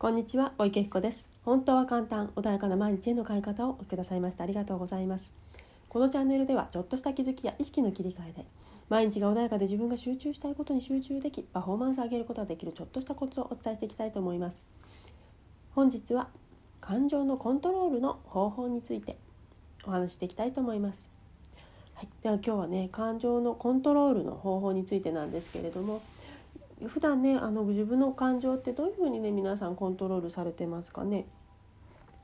こんにちは、小池彦です。本当は簡単、穏やかな毎日への変え方をくださいましてありがとうございます。このチャンネルではちょっとした気づきや意識の切り替えで毎日が穏やかで自分が集中したいことに集中できパフォーマンスを上げることができるちょっとしたコツをお伝えしていきたいと思います本日は感情のコントロールの方法についてお話していきたいと思いますはい、では今日はね感情のコントロールの方法についてなんですけれども普段ねあの自分の感情ってどういうふうにね皆さんコントロールされてますかね？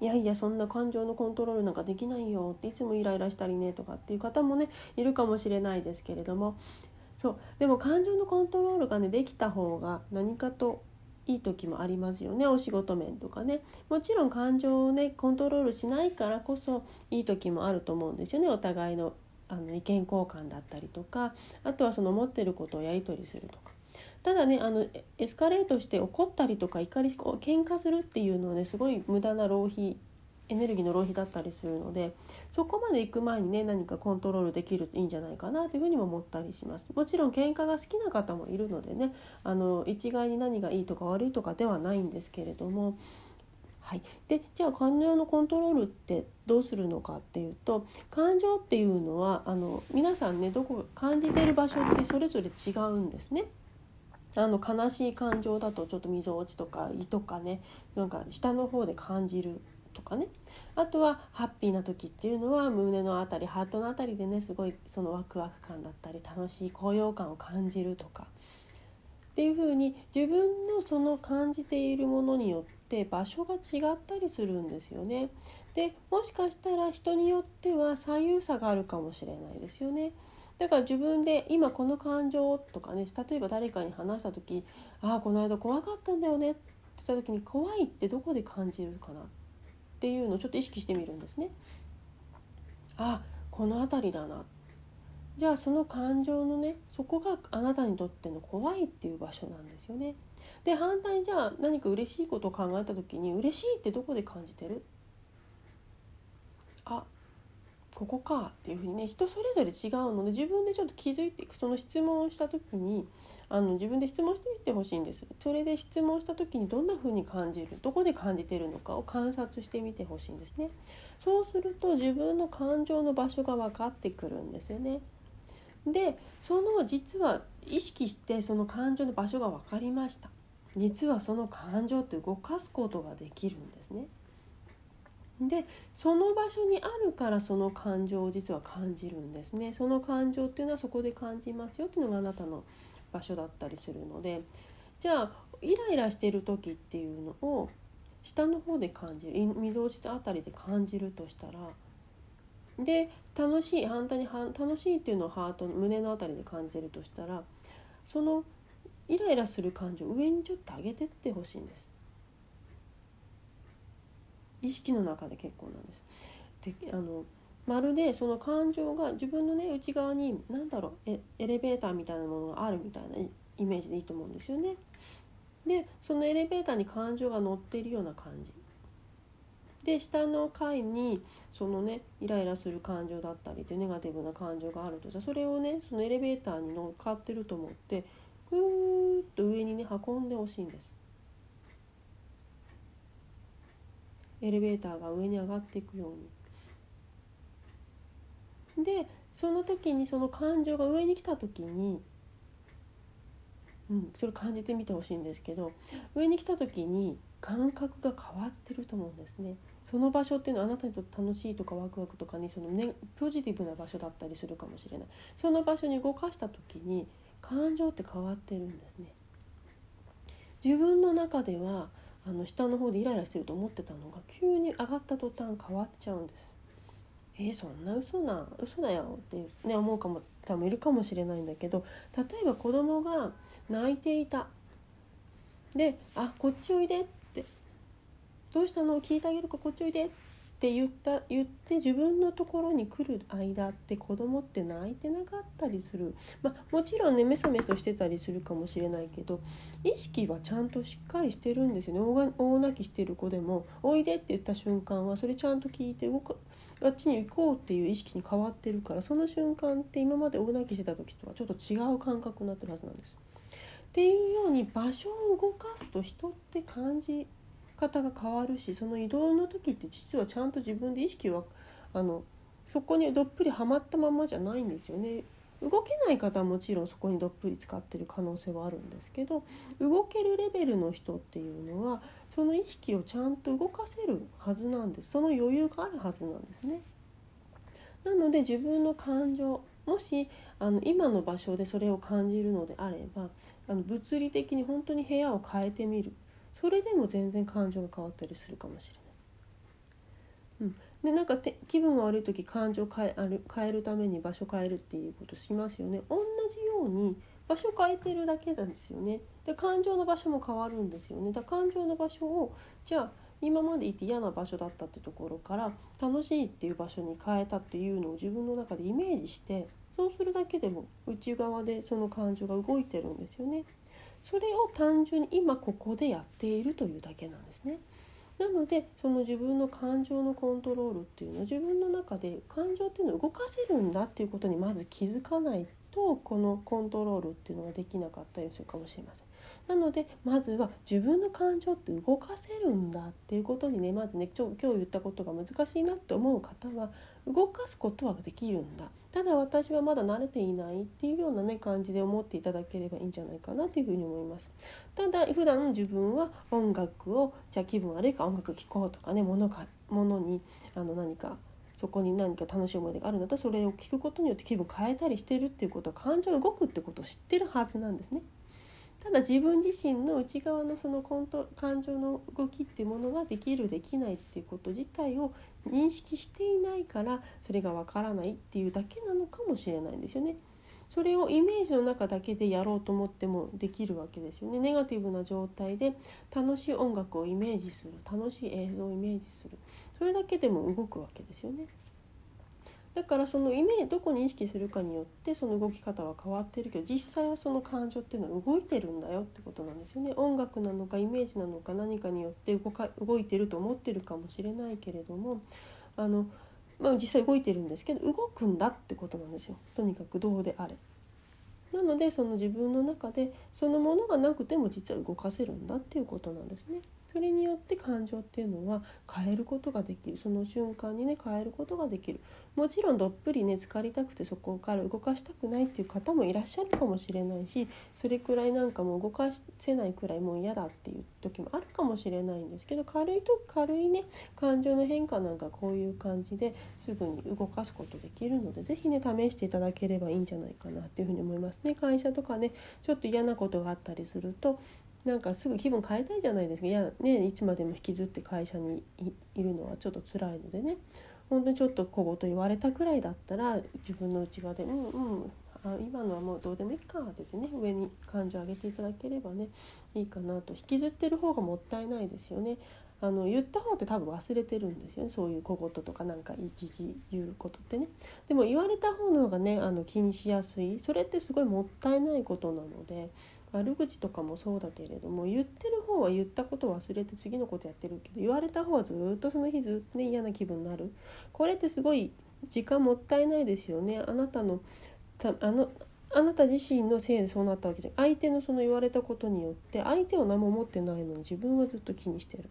いやいやそんな感情のコントロールなんかできないよっていつもイライラしたりねとかっていう方もねいるかもしれないですけれども。そうでも感情のコントロールがねできた方が何かといい時もありますよね。お仕事面とかね。もちろん感情をねコントロールしないからこそいい時もあると思うんですよね。お互いのあの意見交換だったりとか。あとはその持ってることをやり取りするとか。ただねあのエスカレートして怒ったりとか怒りこう喧嘩するっていうのはねすごい無駄な浪費エネルギーの浪費だったりするのでそこまで行く前にね何かコントロールできるといいんじゃないかなというふうにも思ったりしますもちろん喧嘩が好きな方もいるのでねあの一概に何がいいとか悪いとかではないんですけれどもはい、でじゃあ感情のコントロールってどうするのかっていうと感情っていうのはあの皆さんねどこ感じてる場所ってそれぞれ違うんですね。あの悲しい感情だとちょっとみぞおちとか胃とかねなんか下の方で感じるとかねあとはハッピーな時っていうのは胸の辺りハートの辺りでねすごいそのワクワク感だったり楽しい高揚感を感じるとかっていう風に自分のその感じているものによって場所が違ったりするんですよね。でもしかしたら人によっては左右差があるかもしれないですよね。だから自分で今この感情とかね例えば誰かに話した時「ああこの間怖かったんだよね」って言った時に怖いってどこで感じるかなっていうのをちょっと意識してみるんですね。あこの辺りだなじゃあその感情のねそこがあなたにとっての怖いっていう場所なんですよね。で反対にじゃあ何か嬉しいことを考えた時に嬉しいってどこで感じてる？あここかっていうふうにね人それぞれ違うので自分でちょっと気づいていくその質問をした時にあの自分で質問してみてほしいんです。それで質問した時にどんなふうに感じるどこで感じてるのかを観察してみてほしいんですね。そうすると自分の感情の場所が分かってくるんですよね。でその実は意識してその感情の場所が分かりました。実はその感情って動かすことができるんですね。でその場所にあるからその感情を実は感じるんですねその感情っていうのはそこで感じますよっていうのがあなたの場所だったりするのでじゃあイライラしてる時っていうのを下の方で感じるみぞおちあたりで感じるとしたらで楽しい反対に楽しいっていうのをハートの胸のあたりで感じるとしたらそのイライラする感情を上にちょっと上げてってほしいんです。意識の中で結構なんです。であのまるでその感情が自分のね内側に何だろうエエレベーターみたいなものがあるみたいなイメージでいいと思うんですよね。でそのエレベーターに感情が乗っているような感じ。で下の階にそのねイライラする感情だったりでネガティブな感情があるとじゃそれをねそのエレベーターに乗っかってると思ってぐーっと上にね運んでほしいんです。エレベーターが上に上がっていくように。でその時にその感情が上に来た時に、うん、それ感じてみてほしいんですけど上に来た時に感覚が変わってると思うんですね。その場所っていうのはあなたにとって楽しいとかワクワクとかにその、ね、ポジティブな場所だったりするかもしれないその場所に動かした時に感情って変わってるんですね。自分の中ではあの下の方でイライラしてると思ってたのが急に上がった途端変わっちゃうんです。えー、そんな嘘な嘘だよってね思うかも多分いるかもしれないんだけど例えば子供が泣いていた。で「あこっちおいで」って「どうしたの？聞いてあげるか？こっちおいで」って言った言って自分のところに来る間って子供って泣いてなかったりする、まあ、もちろんねメソメソしてたりするかもしれないけど意識はちゃんとしっかりしてるんですよね。大泣きしてる子でも「おいで」って言った瞬間はそれちゃんと聞いて動く。あっちに行こうっていう意識に変わってるからその瞬間って今まで大泣きしてた時とはちょっと違う感覚になってるはずなんです。っていうように場所を動かすと人って感じ方が変わるしその移動の時って実はちゃんと自分で意識はあのそこにどっぷりはまったままじゃないんですよね。動けない方はもちろんそこにどっぷり使ってる可能性はあるんですけど動けるレベルの人っていうのはその意識をちゃんと動かせるはずなんですその余裕があるはずなんですね。なので自分の感情もしあの今の場所でそれを感じるのであればあの物理的に本当に部屋を変えてみるそれでも全然感情が変わったりするかもしれない。うん、でなんかて気分が悪い時感情変えある変えるために場所変えるっていうことしますよね同じように場所変えてるだけなんですよねで感情の場所も変わるんですよねだ感情の場所をじゃあ今までいて嫌な場所だったってところから楽しいっていう場所に変えたっていうのを自分の中でイメージしてそうするだけでも内側でその感情が動いてるんですよね。それを単純に今ここでやっているというだけなんですね。なのでその自分の感情のコントロールっていうのは自分の中で感情っていうのを動かせるんだっていうことにまず気づかないとこのコントロールっていうのができなかったりするかもしれません。なのでまずは自分の感情って動かせるんだっていうことにねまずね今日言ったことが難しいなって思う方は動かすことはできるんだただ私はまだ慣れていないっていうようなね感じで思っていただければいいんじゃないかなというふうに思いますただ普段自分は音楽をじゃあ気分悪いから音楽聴こうとかね物か物にあの何かそこに何か楽しい思い出があるんだったらそれを聞くことによって気分変えたりしてるっていうことは感情が動くってことを知ってるはずなんですね。ただ自分自身の内側のそのコント感情の動きっていうものができるできないっていうこと自体を認識していないからそれがわからないっていうだけなのかもしれないんですよね。それをイメージの中だけでやろうと思ってもできるわけですよね。ネガティブな状態で楽しい音楽をイメージする楽しい映像をイメージするそれだけでも動くわけですよね。だからそのイメージどこに意識するかによってその動き方は変わってるけど実際はその感情っていうのは動いてるんだよってことなんですよね音楽なのかイメージなのか何かによって動か動いてると思ってるかもしれないけれどもあの、まあ、実際動いてるんですけど動くんだってことなんですよとにかくどうであれ。なのでその自分の中でそのものがなくても実は動かせるんだっていうことなんですね。それによって感情っていうのは変えることができるその瞬間にね変えることができるもちろんどっぷりね浸かりたくてそこから動かしたくないっていう方もいらっしゃるかもしれないしそれくらいなんかもう動かせないくらいもう嫌だっていう時もあるかもしれないんですけど軽いと軽いね感情の変化なんかこういう感じですぐに動かすことできるので是非ね試していただければいいんじゃないかなっていうふうに思いますね。会社とかねちょっと嫌なことがあったりするとなんかすぐ気分変えたいじゃないですか。いやねいつまでも引きずって会社にいるのはちょっと辛いのでね。本当にちょっと小言言われたくらいだったら自分の内側で「うんうんあ今のはもうどうでもいいか」って言ってね上に感情を上げていただければねいいかなと。引きずってる方がもったいないですよね。あの言った方って多分忘れてるんですよね。そういう小言とかなんか一時言うことってね。でも言われた方の方がねあの気にしやすい。それってすごいもったいないことなので悪口とかもそうだけれども言ってる方は言ったことを忘れて次のことやってるけど言われた方はずっとその日ずっとね嫌な気分になる。これってすごい時間もったいないですよね。あなたのあのあなた自身のせいでそうなったわけじゃ相手のその言われたことによって相手は何も持ってないのに自分はずっと気にしてる。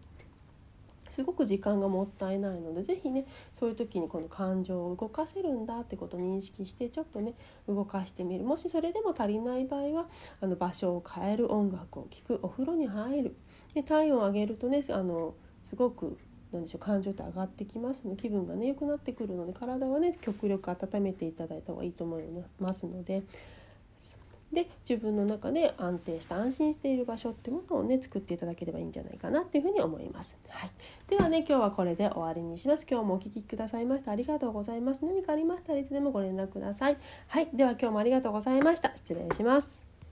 すごく時間がもったいないので是非ねそういう時にこの感情を動かせるんだってことを認識してちょっとね動かしてみる。もしそれでも足りない場合はあの場所を変える音楽を聴くお風呂に入る。で体温を上げるとねあのすごくなんでしょう感情って上がってきますので気分がね良くなってくるので体はね極力温めていただいた方がいいと思いますので。で自分の中で安定した安心している場所ってものをね作っていただければいいんじゃないかなっていうふうに思います。はい、ではね今日はこれで終わりにします。今日もお聴きくださいましてありがとうございます。何かありましたらいつでもご連絡ください。はい、では今日もありがとうございました。失礼します。